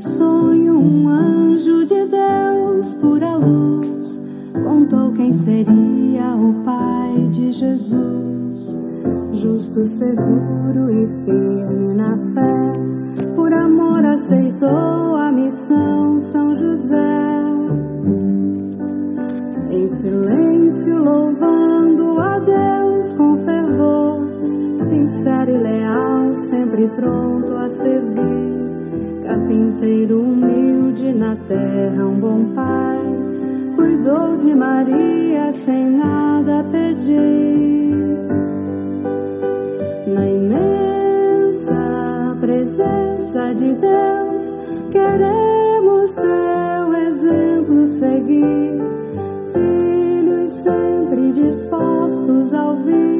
Sonho, um anjo de Deus, pura luz, contou quem seria o Pai de Jesus. Justo, seguro e firme na fé, por amor aceitou a missão São José. Em silêncio, louvando a Deus com fervor, sincero e leal, sempre pronto a servir carpinteiro humilde na terra, um bom pai, cuidou de Maria sem nada pedir. Na imensa presença de Deus, queremos teu exemplo seguir, filhos sempre dispostos a ouvir,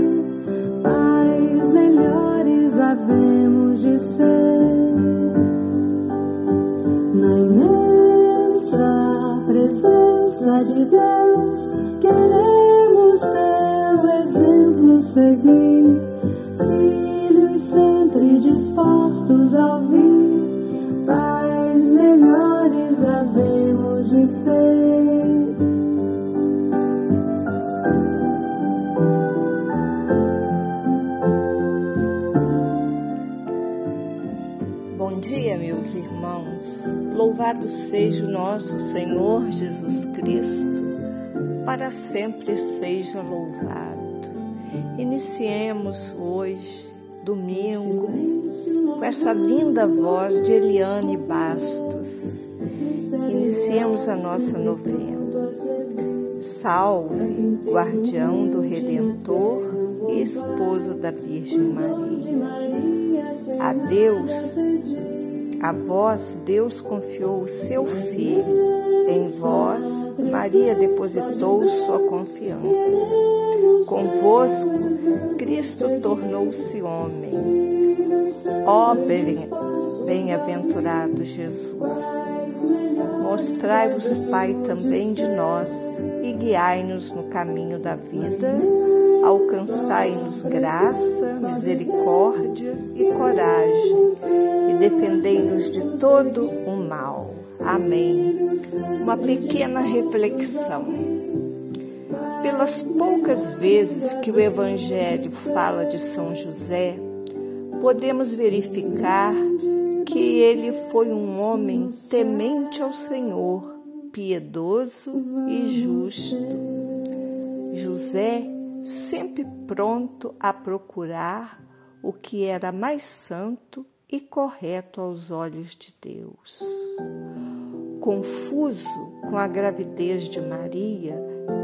presença de Deus, queremos teu exemplo seguir. Filhos sempre dispostos a ouvir, pais melhores havemos de ser. Louvado seja o nosso Senhor Jesus Cristo, para sempre seja louvado. Iniciemos hoje, domingo, com essa linda voz de Eliane Bastos. Iniciemos a nossa novena. Salve, guardião do Redentor e esposo da Virgem Maria. A Deus, a vós, Deus confiou o seu Filho. Em vós, Maria depositou sua confiança. Convosco, Cristo tornou-se homem. Ó bem-aventurado Jesus, mostrai-vos, Pai, também de nós e guiai-nos no caminho da vida, alcançai-nos graça, misericórdia e coragem, e defendei-nos de todo o mal. Amém. Uma pequena reflexão. Pelas poucas vezes que o Evangelho fala de São José, podemos verificar que ele foi um homem temente ao Senhor, piedoso e justo. José sempre pronto a procurar o que era mais santo e correto aos olhos de Deus. Confuso com a gravidez de Maria,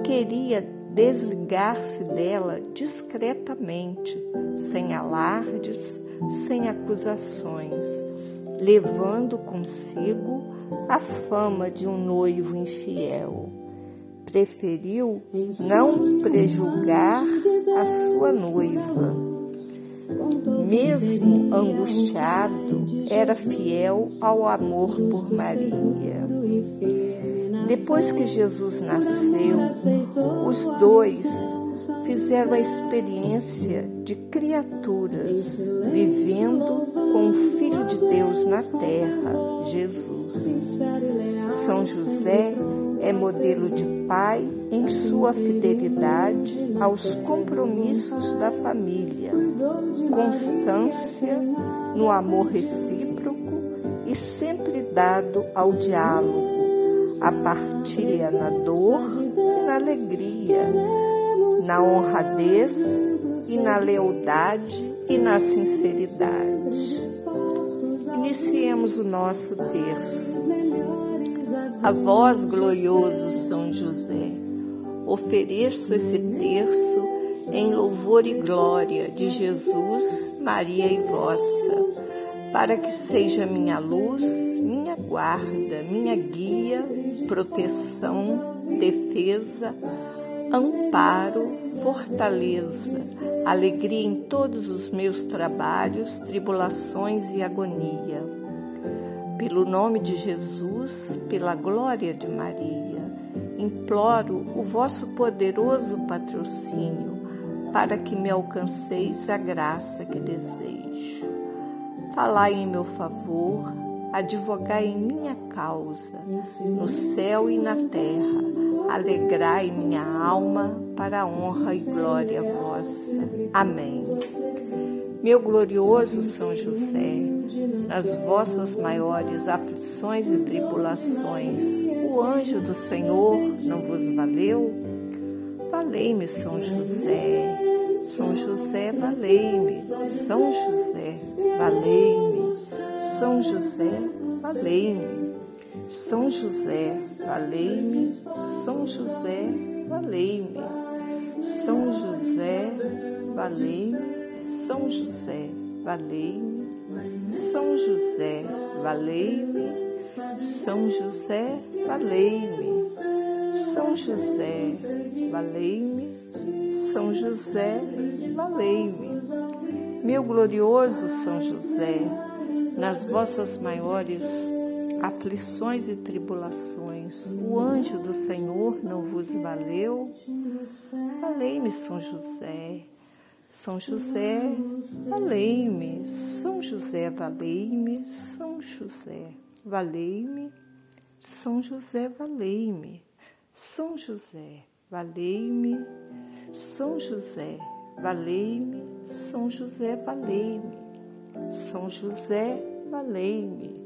queria desligar-se dela discretamente, sem alardes, sem acusações, levando consigo a fama de um noivo infiel. Preferiu não prejulgar a sua noiva. Mesmo angustiado, era fiel ao amor por Maria. Depois que Jesus nasceu, os dois fizeram a experiência de criaturas vivendo com o Filho de Deus na terra, Jesus. São José é modelo de pai em sua fidelidade aos compromissos da família, constância no amor recíproco e sempre dado ao diálogo, a partilha na dor e na alegria, na honradez e na lealdade e na sinceridade. Iniciemos o nosso terço. A vós, glorioso São José, ofereço esse terço em louvor e glória de Jesus, Maria e vossa, para que seja minha luz, minha guarda, minha guia, proteção, defesa, amparo, fortaleza, alegria em todos os meus trabalhos, tribulações e agonia. Pelo nome de Jesus, pela glória de Maria, imploro o vosso poderoso patrocínio para que me alcanceis a graça que desejo. Falai em meu favor, advogai em minha causa, no céu e na terra, alegrai minha alma para a honra e glória vossa. Amém. Meu glorioso São José, nas vossas maiores aflições e tribulações, o anjo do Senhor não vos valeu? Valei-me, São José. São José, valei-me. São José, valei-me. São José, valei-me. São José, valei-me, São José, valei-me, São José, valei-me, São José, valei-me, São José, valei-me, São José, valei-me, São José, valei-me, São José, valei-me. Meu glorioso São José, nas vossas maiores aflições e tribulações, o anjo do Senhor não vos valeu? Valei-me, São José. São José, valei-me. São José, valei-me. São José, valei-me. São José, valei-me. São José, valei-me. São José, valei-me. São José, valei-me. São José, valei-me.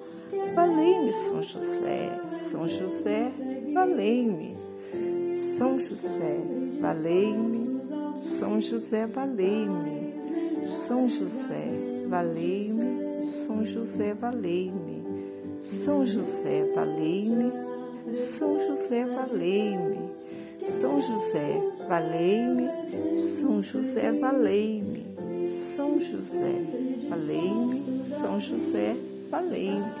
Valei-me, São José, São José, valei-me. São José, valei-me. São José, valei-me. São José, valei-me. São José, valei-me. São José, valei-me. São José, valei-me. São José, valei-me. São José, valei-me. São José, valei-me. São José, valei-me.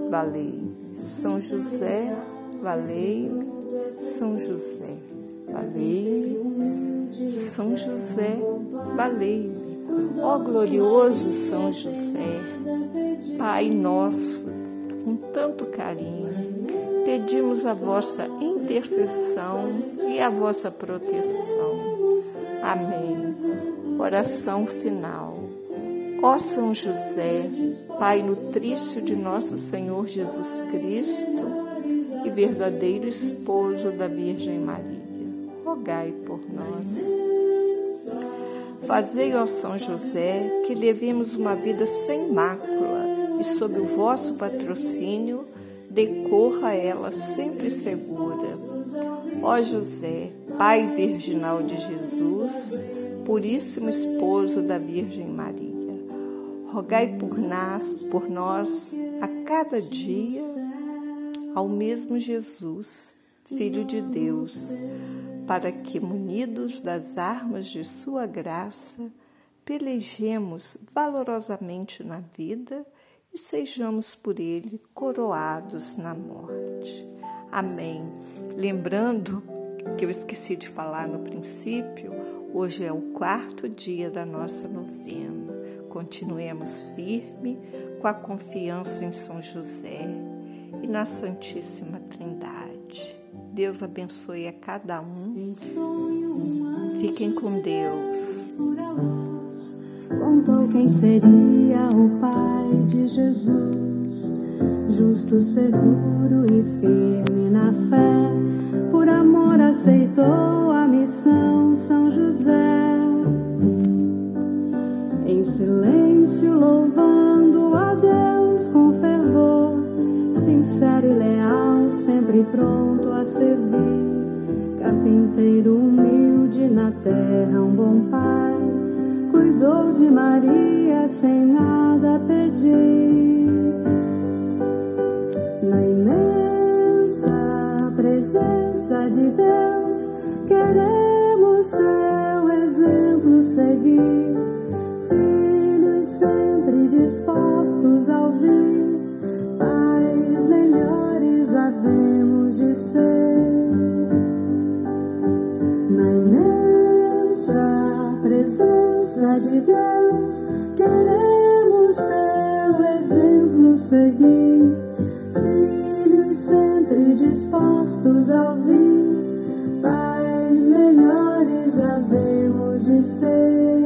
valei-me. São José, valei-me. São José, valei-me. São José, valei-me. Ó glorioso São José, Pai nosso, com tanto carinho, pedimos a vossa intercessão e a vossa proteção. Amém. Oração final. Ó São José, Pai nutrício de nosso Senhor Jesus Cristo e verdadeiro esposo da Virgem Maria, rogai por nós. Fazei, ó São José, que levemos uma vida sem mácula e sob o vosso patrocínio decorra ela sempre segura. Ó José, Pai virginal de Jesus, puríssimo esposo da Virgem Maria, rogai por nós, por nós a cada dia ao mesmo Jesus, Filho de Deus para que, munidos das armas de Sua graça, pelejemos valorosamente na vida e sejamos por Ele coroados na morte. Amém. Lembrando que eu esqueci de falar no princípio, hoje é o quarto dia da nossa novena. Continuemos firme com a confiança em São José e na Santíssima Trindade. Deus abençoe a cada um. Fiquem com Deus. Contou quem seria o Pai de Jesus, justo, seguro e firme na fé. Por amor aceitou a missão São José. Pronto a servir. Carpinteiro humilde na terra, um bom pai, cuidou de Maria sem nada pedir. Na imensa presença de Deus, queremos teu exemplo seguir. Filhos sempre dispostos a ouvir, pais melhores a pais melhores havemos de ser.